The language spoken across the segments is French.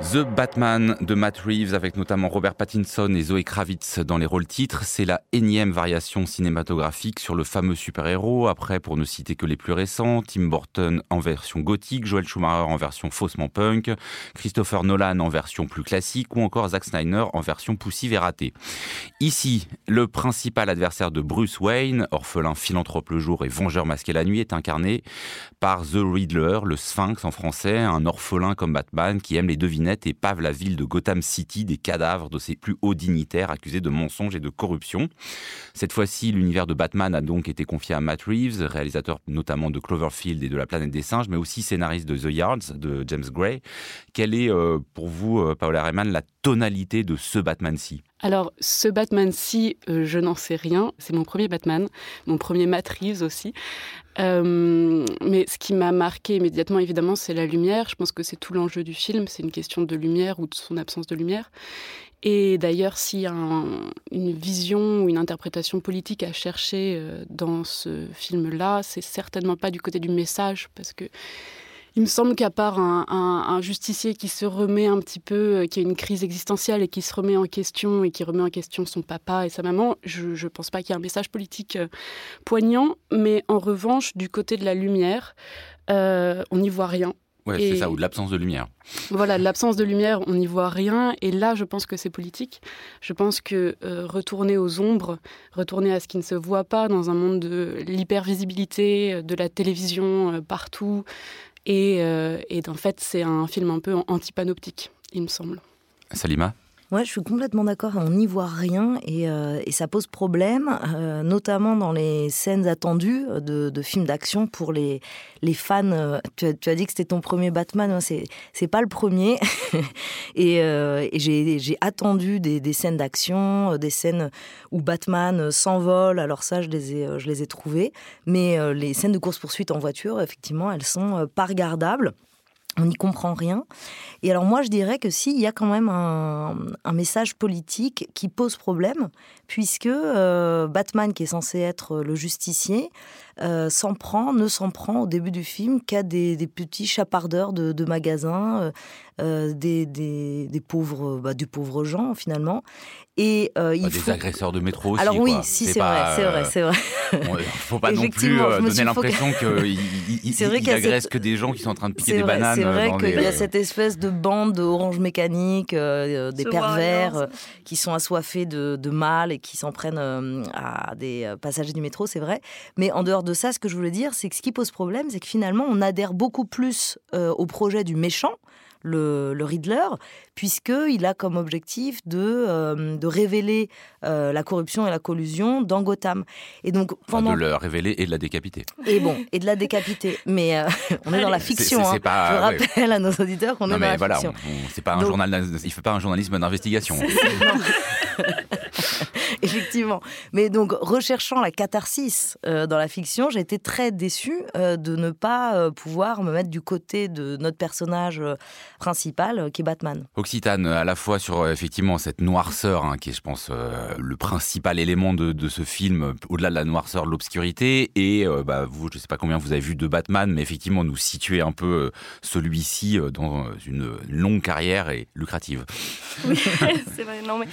The Batman de Matt Reeves avec notamment Robert Pattinson et Zoe Kravitz dans les rôles titres, c'est la énième variation cinématographique sur le fameux super-héros. Après, pour ne citer que les plus récents, Tim Burton en version gothique, Joel Schumacher en version faussement punk, Christopher Nolan en version plus classique ou encore Zack Snyder en version poussive et ratée. Ici, le principal adversaire de Bruce Wayne, orphelin philanthrope le jour et vengeur masqué la nuit, est incarné par The Riddler, le Sphinx en français, un orphelin comme Batman qui aime les devinettes et pave la ville de Gotham City des cadavres de ses plus hauts dignitaires accusés de mensonges et de corruption. Cette fois-ci, l'univers de Batman a donc été confié à Matt Reeves, réalisateur notamment de Cloverfield et de La planète des singes, mais aussi scénariste de The Yards de James Gray. Quelle est euh, pour vous, euh, Paola Rayman, la tonalité de ce Batman-ci alors, ce Batman-ci, euh, je n'en sais rien. C'est mon premier Batman, mon premier Reeves aussi. Euh, mais ce qui m'a marqué immédiatement, évidemment, c'est la lumière. Je pense que c'est tout l'enjeu du film. C'est une question de lumière ou de son absence de lumière. Et d'ailleurs, a une vision ou une interprétation politique à chercher euh, dans ce film-là, c'est certainement pas du côté du message, parce que il me semble qu'à part un, justicier qui se remet un petit peu, euh, qui a une crise existentielle et qui se remet en question et qui remet en question son papa et sa maman, je ne pense pas qu'il y ait un message politique euh, poignant. Mais en revanche, du côté de la lumière, euh, on n'y voit rien. Ouais, c'est ça, ou de l'absence de lumière. Voilà, l'absence de lumière, on n'y voit rien. Et là, je pense que c'est politique. Je pense que retourner aux ombres, retourner à ce qui ne se voit pas dans un monde de l'hypervisibilité, de la télévision partout, et, euh, et en fait, c'est un film un peu antipanoptique, il me semble. Salima? Ouais, je suis complètement d'accord. On n'y voit rien et, euh, ça pose problème, euh, notamment dans les scènes attendues de, de films d'action pour les, les fans. Euh, tu, as, dit que c'était ton premier Batman, hein, c'est pas le premier. et, j'ai attendu des, des scènes d'action, des scènes où Batman s'envole. Alors ça, je les ai je les ai trouvées. Mais les scènes de course poursuite en voiture, effectivement, elles sont pas regardables on n'y comprend rien. Et alors moi, je dirais que s'il y a quand même un, message politique qui pose problème, puisque euh, Batman, qui est censé être le justicier, euh, s'en prend, ne s'en prend au début du film qu'à des, petits chapardeurs de, magasins, euh, des, des, pauvres, bah, des pauvres gens finalement. Et euh, il des agresseurs de métro aussi. Alors oui, quoi. si c'est vrai, c'est vrai, c'est vrai. Il faut pas non plus donner l'impression qu'il il, agresse que des gens qui sont en train de piquer des bananes. C'est vrai qu'il y a cette espèce de bande d'orange mécanique, des pervers qui sont assoiffés de, de mal et qui s'en prennent à des passagers du métro, c'est vrai. Mais en dehors de ça, ce que je voulais dire, c'est que ce qui pose problème, c'est que finalement, on adhère beaucoup plus euh, au projet du méchant, le, le Riddler, puisqu'il a comme objectif de, euh, de révéler euh, la corruption et la collusion dans Gotham. Et donc, pendant... de le révéler et de la décapiter. Et bon, et de la décapiter. Mais on est dans la fiction. Hein. Pas, Je rappelle à nos auditeurs qu'on est dans la voilà, fiction. c'est pas un journal, il fait pas un journalisme d'investigation. Effectivement. Mais donc, recherchant la catharsis euh, dans la fiction, j'ai été très déçue euh, de ne pas euh, pouvoir me mettre du côté de notre personnage principal, qui est Batman. Occitane, à la fois sur effectivement cette noirceur, hein, qui est, je pense, le principal élément de, ce film, au-delà de la noirceur, l'obscurité, et bah, vous, je ne sais pas combien vous avez vu de Batman, mais effectivement, nous situer un peu celui-ci dans une longue carrière et lucrative. Oui, c'est vrai. Non, mais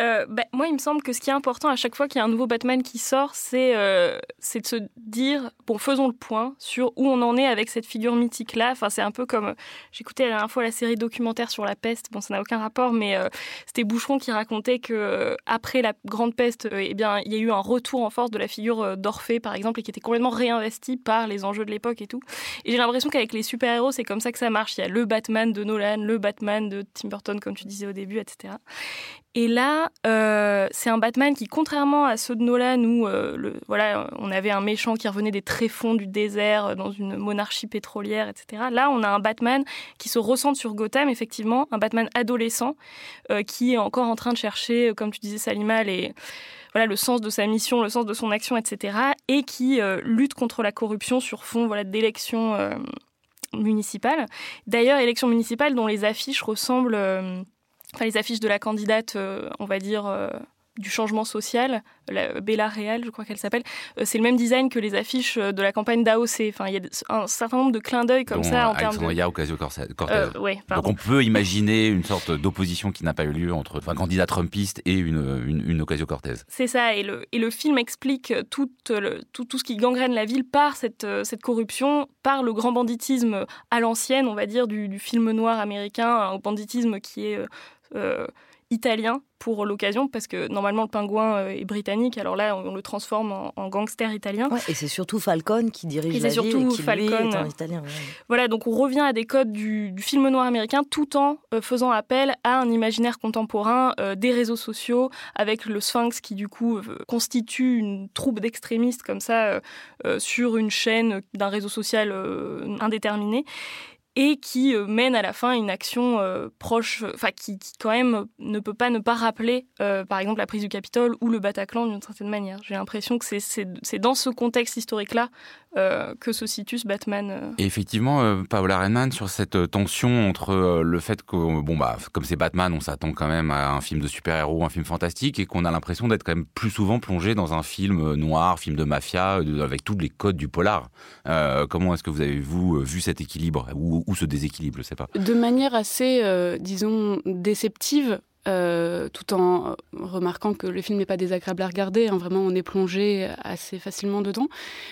euh, bah, moi, il me semble que ce qui est important à chaque fois qu'il y a un nouveau Batman qui sort, c'est euh, c'est de se dire bon, faisons le point sur où on en est avec cette figure mythique là. Enfin, c'est un peu comme j'écoutais la dernière fois la série documentaire sur la peste. Bon, ça n'a aucun rapport, mais euh, c'était Boucheron qui racontait que après la grande peste, eh bien, il y a eu un retour en force de la figure d'Orphée, par exemple, et qui était complètement réinvesti par les enjeux de l'époque et tout. Et j'ai l'impression qu'avec les super héros, c'est comme ça que ça marche. Il y a le Batman de Nolan, le Batman de Tim Burton, comme tu disais au début, etc. Et là, euh, c'est un Batman qui, contrairement à ceux de Nolan, où euh, le, voilà, on avait un méchant qui revenait des tréfonds du désert euh, dans une monarchie pétrolière, etc. Là, on a un Batman qui se ressente sur Gotham, effectivement, un Batman adolescent qui est encore en train de chercher, comme tu disais, Salima, les, voilà, le sens de sa mission, le sens de son action, etc. Et qui lutte contre la corruption sur fond voilà, d'élections municipales. D'ailleurs, élections municipales dont les affiches ressemblent enfin les affiches de la candidate, euh, on va dire, euh, du changement social, la Bella Real, je crois qu'elle s'appelle, euh, c'est le même design que les affiches de la campagne d'AOC. Enfin, il y a un certain nombre de clins d'œil comme ça en termes de... Ocasio-Cortez. Donc on peut imaginer une sorte d'opposition qui n'a pas eu lieu entre un candidat trumpiste et une, une, Ocasio-Cortez. C'est ça, et le, et le film explique tout, le, tout, tout, ce qui gangrène la ville par cette, cette corruption, par le grand banditisme à l'ancienne, on va dire, du, du, film noir américain, un banditisme qui est... Euh, italien pour l'occasion, parce que normalement le pingouin euh, est britannique, alors là on le transforme en, gangster italien. et c'est surtout Falcon qui dirige la surtout ville et qui Falcon. est italien. Voilà, donc on revient à des codes du, film noir américain tout en euh, faisant appel à un imaginaire contemporain euh, des réseaux sociaux, avec le Sphinx qui du coup constitue une troupe d'extrémistes comme ça sur une chaîne d'un réseau social indéterminé et qui euh, mène à la fin une action euh, proche, enfin qui, quand même ne peut pas ne pas rappeler, euh, par exemple, la prise du Capitole ou le Bataclan d'une certaine manière. J'ai l'impression que c'est dans ce contexte historique-là euh, que se situe ce Batman. Euh. Et effectivement, euh, Paola Renman, sur cette tension entre le fait que, bon, bah, comme c'est Batman, on s'attend quand même à un film de super-héros, un film fantastique, et qu'on a l'impression d'être quand même plus souvent plongé dans un film noir, film de mafia, avec tous les codes du polar. comment est-ce que vous avez, vous, vu cet équilibre, ou, ou ce déséquilibre, je sais pas De manière assez, disons, déceptive. Euh, tout en remarquant que le film n'est pas désagréable à regarder. Hein, vraiment, on est plongé assez facilement dedans,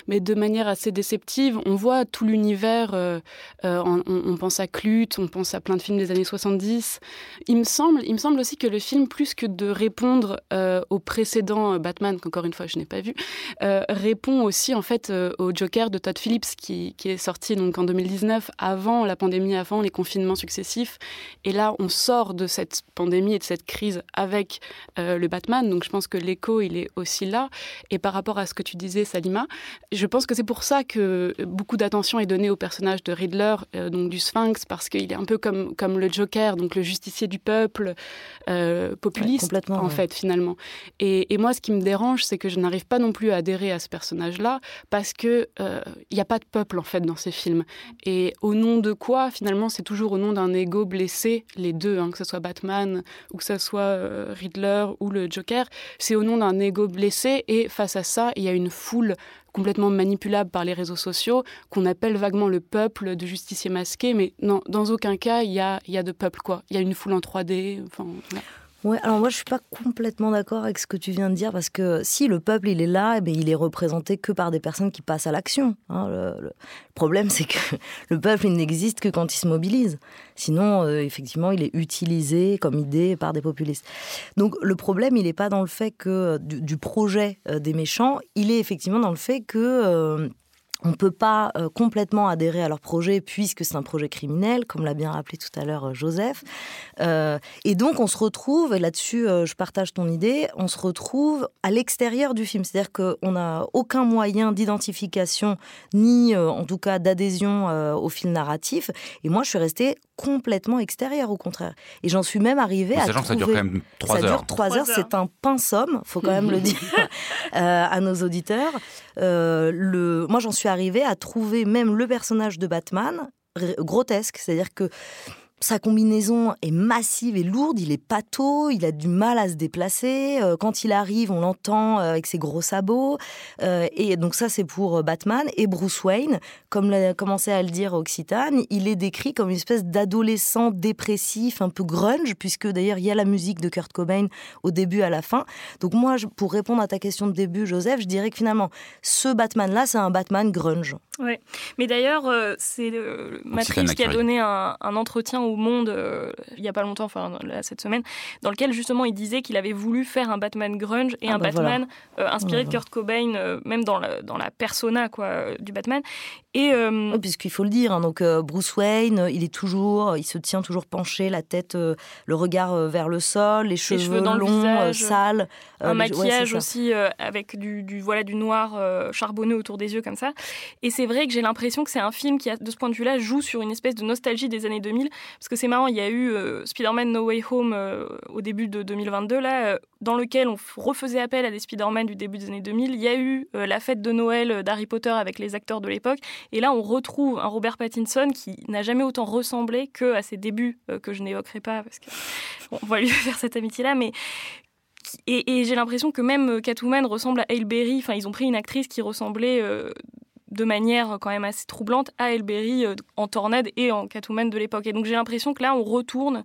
mais de manière assez déceptive. On voit tout l'univers. Euh, euh, on, pense à Clute, on pense à plein de films des années 70. Il me semble, il me semble aussi que le film, plus que de répondre au précédent Batman, qu'encore une fois je n'ai pas vu, répond aussi en fait au Joker de Todd Phillips qui, qui est sorti donc en 2019, avant la pandémie, avant les confinements successifs. Et là, on sort de cette pandémie cette crise avec euh, le Batman. Donc je pense que l'écho, il est aussi là. Et par rapport à ce que tu disais, Salima, je pense que c'est pour ça que beaucoup d'attention est donnée au personnage de Riddler, euh, donc du Sphinx, parce qu'il est un peu comme, comme le Joker, donc le justicier du peuple, euh, populiste, en fait, finalement. Et, et, moi, ce qui me dérange, c'est que je n'arrive pas non plus à adhérer à ce personnage-là, parce qu'il n'y a pas de peuple, en fait, dans ces films. Et au nom de quoi, finalement, c'est toujours au nom d'un ego blessé, les deux, hein, que ce soit Batman ou que ce soit euh, Riddler ou le Joker, c'est au nom d'un ego blessé et face à ça, il y a une foule complètement manipulable par les réseaux sociaux qu'on appelle vaguement le peuple de justiciers masqués, mais non, dans aucun cas il y a, y a de peuple quoi. Il y a une foule en 3D. Enfin, Ouais, alors moi je suis pas complètement d'accord avec ce que tu viens de dire parce que si le peuple il est là, eh bien, il est représenté que par des personnes qui passent à l'action. Hein. Le, problème c'est que le peuple il n'existe que quand il se mobilise. Sinon, euh, effectivement, il est utilisé comme idée par des populistes. Donc le problème il n'est pas dans le fait que du, projet euh, des méchants, il est effectivement dans le fait que euh, on ne peut pas euh, complètement adhérer à leur projet puisque c'est un projet criminel, comme l'a bien rappelé tout à l'heure euh, Joseph. Euh, et donc on se retrouve, et là-dessus je partage ton idée, on se retrouve à l'extérieur du film. C'est-à-dire qu'on n'a aucun moyen d'identification, ni en tout cas d'adhésion au film narratif. Et moi je suis restée complètement extérieur au contraire. Et j'en suis même arrivée à trouver... ça dure quand même trois heures. Ça dure trois heures, c'est un pain somme, faut quand même le dire à nos auditeurs. le... Moi j'en suis arrivé à trouver même le personnage de Batman grotesque, c'est-à-dire que sa combinaison est massive et lourde, il est pâteau, il a du mal à se déplacer. Euh, quand il arrive, on l'entend euh, avec ses gros sabots. Euh, et donc ça, c'est pour Batman. Et Bruce Wayne, comme l'a commencé à le dire Occitane, il est décrit comme une espèce d'adolescent dépressif, un peu grunge, puisque d'ailleurs il y a la musique de Kurt Cobain au début à la fin. Donc moi, pour répondre à ta question de début, Joseph, je dirais que finalement, ce Batman-là, c'est un Batman grunge. Ouais. Mais d'ailleurs, c'est Matrix qui a donné un, un entretien au Monde euh, il y a pas longtemps, enfin cette semaine, dans lequel justement il disait qu'il avait voulu faire un Batman grunge et ah un bah Batman euh, inspiré de Kurt Cobain, euh, même dans la, dans la persona quoi, du Batman. Et puisqu'il faut le dire, hein, donc Bruce Wayne, il est toujours, il se tient toujours penché, la tête, le regard vers le sol, les cheveux, dans longs, sales, un maquillage aussi avec du, du, voilà du noir charbonné autour des yeux comme ça. Et c'est vrai que j'ai l'impression que c'est un film qui, de ce point de vue-là, joue sur une espèce de nostalgie des années 2000, parce que c'est marrant, il y a eu euh, Spider-Man No Way Home euh, au début de 2022, là, euh, dans lequel on refaisait appel à des Spider-Man du début des années 2000. Il y a eu la fête de Noël d'Harry Potter avec les acteurs de l'époque. Et là, on retrouve un Robert Pattinson qui n'a jamais autant ressemblé que à ses débuts, que je n'évoquerai pas, parce qu'on va lui faire cette amitié-là, mais et, j'ai l'impression que même Catwoman ressemble à Halle Berry. Enfin, ils ont pris une actrice qui ressemblait de manière quand même assez troublante à Halle Berry en Tornade et en Catwoman de l'époque. Et donc j'ai l'impression que là, on retourne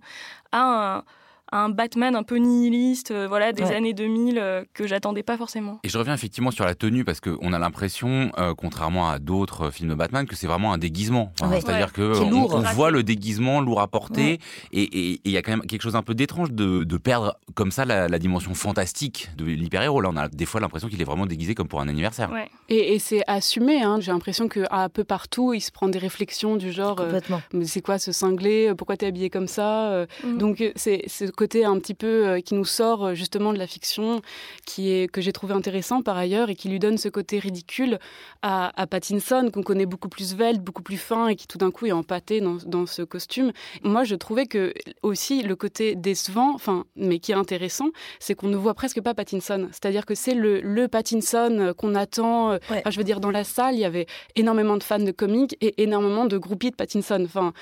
à un un Batman un peu nihiliste, euh, voilà, des années 2000 euh, que j'attendais pas forcément. Et je reviens effectivement sur la tenue parce qu'on a l'impression, euh, contrairement à d'autres films de Batman, que c'est vraiment un déguisement. C'est-à-dire que on, voit le déguisement lourd à porter et il y a quand même quelque chose un peu d'étrange de, perdre comme ça la, dimension fantastique de l'hyper-héros. Là, on a des fois l'impression qu'il est vraiment déguisé comme pour un anniversaire. Et, c'est assumé. Hein. J'ai l'impression qu'à peu partout, il se prend des réflexions du genre c'est quoi ce cinglé? Pourquoi t'es habillé comme ça? Mm. Donc c'est côté un petit peu euh, qui nous sort euh, justement de la fiction, qui est que j'ai trouvé intéressant par ailleurs et qui lui donne ce côté ridicule à, Pattinson qu'on connaît beaucoup plus svelte, beaucoup plus fin et qui tout d'un coup est empâté dans, dans, ce costume. Moi, je trouvais que aussi le côté décevant, enfin, mais qui est intéressant, c'est qu'on ne voit presque pas Pattinson. C'est-à-dire que c'est le, le Pattinson qu'on attend. Euh, je veux dire, dans la salle, il y avait énormément de fans de comics et énormément de groupies de Pattinson. Enfin,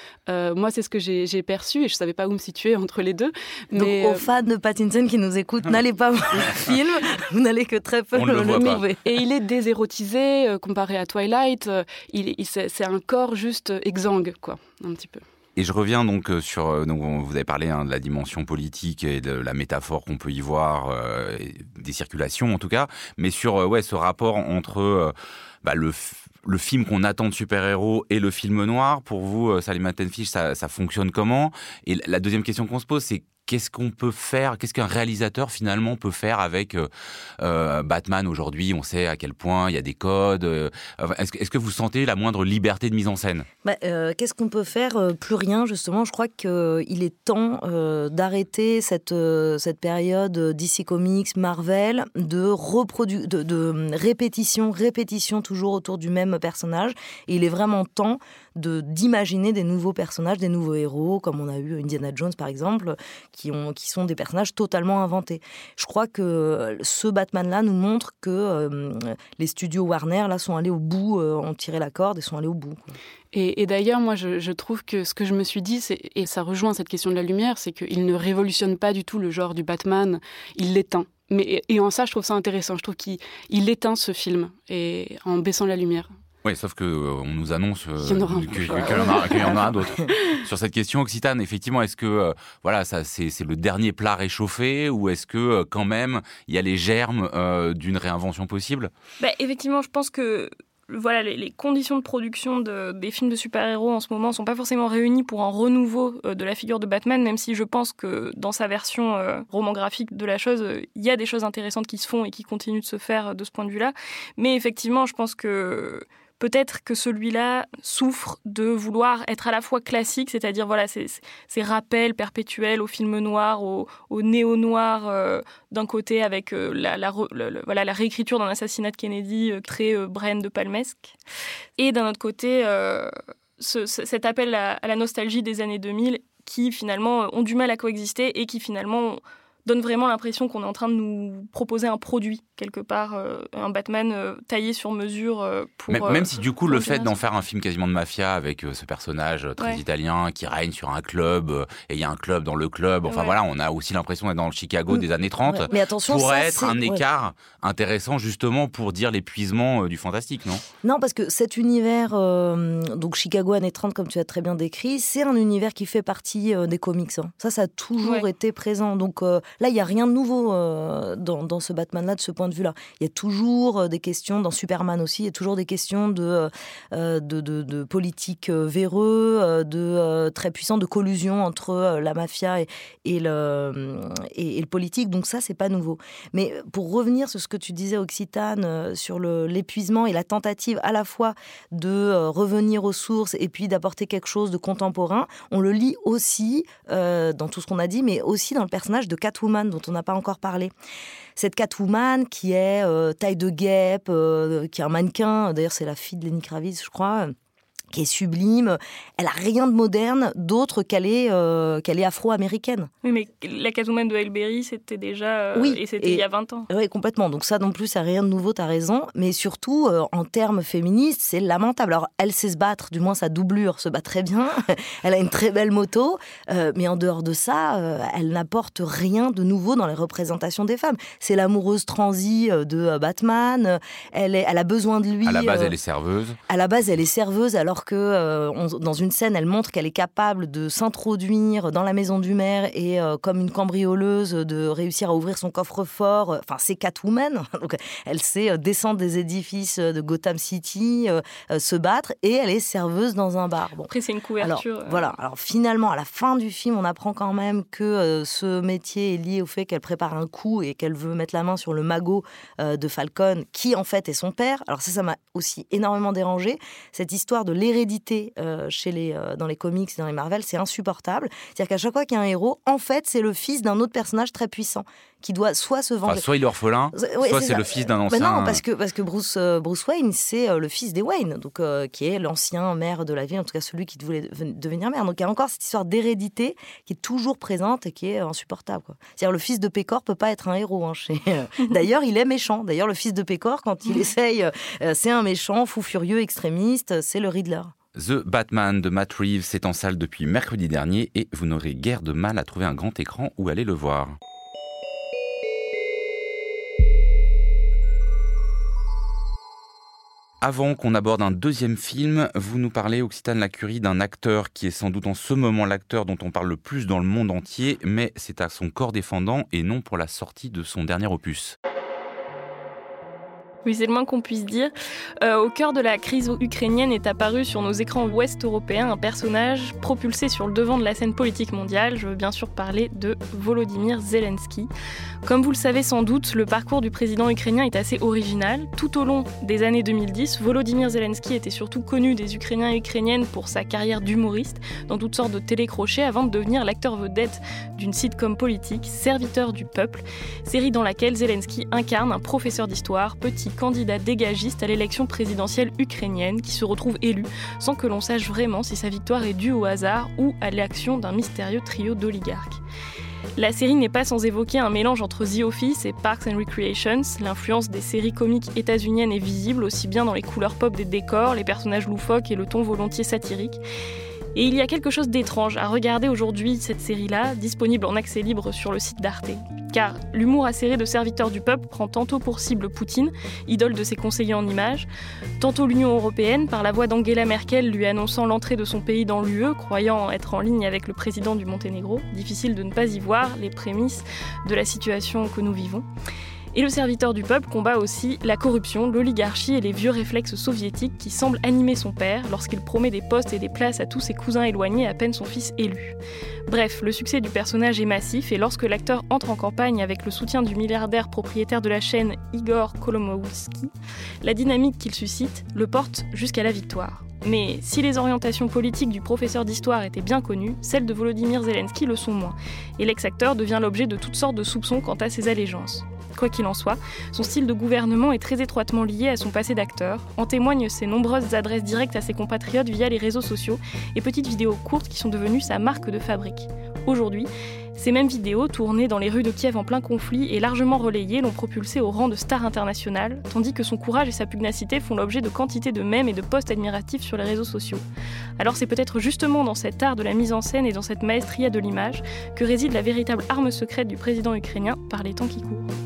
moi, c'est ce que j'ai perçu et je savais pas où me situer entre les deux. Donc, aux euh, fans de Pattinson qui nous écoutent, n'allez pas voir le film, vous n'allez que très peu le, le Et il est désérotisé euh, comparé à Twilight. Euh, il, c'est un corps juste exsangue, quoi, un petit peu. Et je reviens donc sur, donc vous avez parlé hein, de la dimension politique et de la métaphore qu'on peut y voir, des circulations en tout cas, mais sur ouais ce rapport entre bah, le le film qu'on attend de super-héros et le film noir. Pour vous, Salim Tenfish, ça, ça fonctionne comment? Et la deuxième question qu'on se pose, c'est qu'est-ce qu'on peut faire, qu'est-ce qu'un réalisateur finalement peut faire avec euh, euh, Batman aujourd'hui? On sait à quel point il y a des codes. Euh, est-ce, que, vous sentez la moindre liberté de mise en scène? Bah, Qu'est-ce qu'on peut faire Plus rien, justement? Je crois qu'il est temps d'arrêter cette, cette période DC Comics, Marvel, de, reprodu- de, répétition, répétition toujours autour du même personnage. Il est vraiment temps d'imaginer des nouveaux personnages, des nouveaux héros, comme on a eu Indiana Jones par exemple, qui, ont, qui sont des personnages totalement inventés. Je crois que ce Batman-là nous montre que euh, les studios Warner là sont allés au bout, euh, ont tiré la corde et sont allés au bout. Et, d'ailleurs, moi, je, trouve que ce que je me suis dit, et ça rejoint cette question de la lumière, c'est qu'il ne révolutionne pas du tout le genre du Batman, il l'éteint. Mais, et en ça, je trouve ça intéressant. Je trouve qu'il éteint ce film et, en baissant la lumière. Oui, sauf que euh, on nous annonce euh, qu'il y, en aura d'autres. Sur cette question Occitane, effectivement, est-ce que euh, voilà, ça c'est le dernier plat réchauffé ou est-ce que quand même il y a les germes d'une réinvention possible? Bah, Effectivement, je pense que voilà, les, conditions de production des films de super-héros en ce moment sont pas forcément réunies pour un renouveau de la figure de Batman, même si je pense que dans sa version roman graphique de la chose, il y a des choses intéressantes qui se font et qui continuent de se faire de ce point de vue-là. Mais effectivement, je pense que peut-être que celui-là souffre de vouloir être à la fois classique, c'est-à-dire voilà ces, rappels perpétuels au film noir, au, néo-noir euh, d'un côté avec euh, la, voilà, la réécriture d'un assassinat de Kennedy euh, très Bren de Palmesque, et d'un autre côté cet appel à, la nostalgie des années 2000 qui finalement ont du mal à coexister et qui finalement donne vraiment l'impression qu'on est en train de nous proposer un produit quelque part, euh, un Batman euh, taillé sur mesure euh, pour. Même, même si du coup le fait d'en faire un film quasiment de mafia avec ce personnage très italien qui règne sur un club et il y a un club dans le club, enfin voilà, on a aussi l'impression d'être dans le Chicago mm. des années 30. Mais attention, pourrait être un écart intéressant justement pour dire l'épuisement du fantastique, non? Non, parce que cet univers, donc Chicago années 30, comme tu as très bien décrit, c'est un univers qui fait partie des comics. Hein. Ça, ça a toujours été présent. Donc Là, il n'y a rien de nouveau euh, dans, ce Batman-là, de ce point de vue-là. Il y a toujours euh, des questions, dans Superman aussi, il y a toujours des questions de, euh, politique véreux, de très puissant, de collusion entre la mafia et, le, et, le politique. Donc ça, c'est pas nouveau. Mais pour revenir sur ce que tu disais, Occitane, sur l'épuisement et la tentative à la fois de revenir aux sources et puis d'apporter quelque chose de contemporain, on le lit aussi dans tout ce qu'on a dit, mais aussi dans le personnage de Catwoman dont on n'a pas encore parlé. Cette Catwoman qui est euh, taille de guêpe, euh, qui est un mannequin, d'ailleurs c'est la fille de Lenny Kravitz je crois, qui est sublime. Elle a rien de moderne d'autre qu'elle est, euh, qu'elle est afro-américaine. Oui, mais la Catwoman de Elberry, c'était déjà. Euh, oui, et c'était il y a 20 ans. Oui, complètement. Donc, ça non plus, ça rien de nouveau, tu as raison. Mais surtout, euh, en termes féministes, c'est lamentable. Alors, elle sait se battre, du moins sa doublure se bat très bien. elle a une très belle moto. mais en dehors de ça, elle n'apporte rien de nouveau dans les représentations des femmes. C'est l'amoureuse transie de Batman. Elle, est, elle a besoin de lui. À la base, elle est serveuse. À la base, elle est serveuse, alors que euh, dans une scène, elle montre qu'elle est capable de s'introduire dans la maison du maire et euh, comme une cambrioleuse de réussir à ouvrir son coffre-fort. Enfin, c'est Catwoman. Donc, elle sait euh, descendre des édifices de Gotham City, se battre et elle est serveuse dans un bar. Bon. Après, c'est une couverture. Alors, voilà. Alors finalement, à la fin du film, on apprend quand même que ce métier est lié au fait qu'elle prépare un coup et qu'elle veut mettre la main sur le magot de Falcon, qui en fait est son père. Alors ça, ça m'a aussi énormément dérangé. Cette histoire de l'hérédité euh, chez les, euh, dans les comics dans les Marvel, c'est insupportable. C'est-à-dire qu'à chaque fois qu'il y a un héros, en fait, c'est le fils d'un autre personnage très puissant qui doit soit se venger. soit il est orphelin, soit c'est le fils d'un ancien. non, parce que, parce que Bruce, euh, Bruce Wayne, c'est le fils des Wayne, donc, qui est l'ancien maire de la ville, en tout cas celui qui voulait devenir maire. Donc il y a encore cette histoire d'hérédité qui est toujours présente et qui est insupportable. C'est-à-dire le fils de Pécor peut pas être un héros. Hein, chez... D'ailleurs, il est méchant. D'ailleurs, le fils de Pécor, quand il essaye, c'est un méchant, fou furieux, extrémiste, c'est le Riddler. The Batman de Matt Reeves est en salle depuis mercredi dernier et vous n'aurez guère de mal à trouver un grand écran où aller le voir. Avant qu'on aborde un deuxième film, vous nous parlez, Occitane Lacurie, d'un acteur qui est sans doute en ce moment l'acteur dont on parle le plus dans le monde entier, mais c'est à son corps défendant et non pour la sortie de son dernier opus. Oui, c'est le moins qu'on puisse dire. Euh, au cœur de la crise ukrainienne est apparu sur nos écrans ouest européens un personnage propulsé sur le devant de la scène politique mondiale. Je veux bien sûr parler de Volodymyr Zelensky. Comme vous le savez sans doute, le parcours du président ukrainien est assez original. Tout au long des années 2010, Volodymyr Zelensky était surtout connu des Ukrainiens et Ukrainiennes pour sa carrière d'humoriste dans toutes sortes de télécrochets avant de devenir l'acteur vedette d'une sitcom politique, Serviteur du peuple, série dans laquelle Zelensky incarne un professeur d'histoire, petit candidat dégagiste à l'élection présidentielle ukrainienne qui se retrouve élu sans que l'on sache vraiment si sa victoire est due au hasard ou à l'action d'un mystérieux trio d'oligarques. La série n'est pas sans évoquer un mélange entre The Office et Parks and Recreations. L'influence des séries comiques états-uniennes est visible aussi bien dans les couleurs pop des décors, les personnages loufoques et le ton volontiers satirique. Et il y a quelque chose d'étrange à regarder aujourd'hui cette série-là, disponible en accès libre sur le site d'Arte. Car l'humour acéré de serviteur du peuple prend tantôt pour cible Poutine, idole de ses conseillers en images, tantôt l'Union européenne par la voix d'Angela Merkel lui annonçant l'entrée de son pays dans l'UE, croyant être en ligne avec le président du Monténégro. Difficile de ne pas y voir les prémices de la situation que nous vivons. Et le serviteur du peuple combat aussi la corruption, l'oligarchie et les vieux réflexes soviétiques qui semblent animer son père lorsqu'il promet des postes et des places à tous ses cousins éloignés à peine son fils élu. Bref, le succès du personnage est massif et lorsque l'acteur entre en campagne avec le soutien du milliardaire propriétaire de la chaîne Igor Kolomowski, la dynamique qu'il suscite le porte jusqu'à la victoire. Mais si les orientations politiques du professeur d'histoire étaient bien connues, celles de Volodymyr Zelensky le sont moins, et l'ex-acteur devient l'objet de toutes sortes de soupçons quant à ses allégeances. Quoi qu'il en soit, son style de gouvernement est très étroitement lié à son passé d'acteur. En témoignent ses nombreuses adresses directes à ses compatriotes via les réseaux sociaux et petites vidéos courtes qui sont devenues sa marque de fabrique. Aujourd'hui, ces mêmes vidéos, tournées dans les rues de Kiev en plein conflit et largement relayées, l'ont propulsé au rang de star internationale, tandis que son courage et sa pugnacité font l'objet de quantité de mèmes et de posts admiratifs sur les réseaux sociaux. Alors c'est peut-être justement dans cet art de la mise en scène et dans cette maestria de l'image que réside la véritable arme secrète du président ukrainien par les temps qui courent.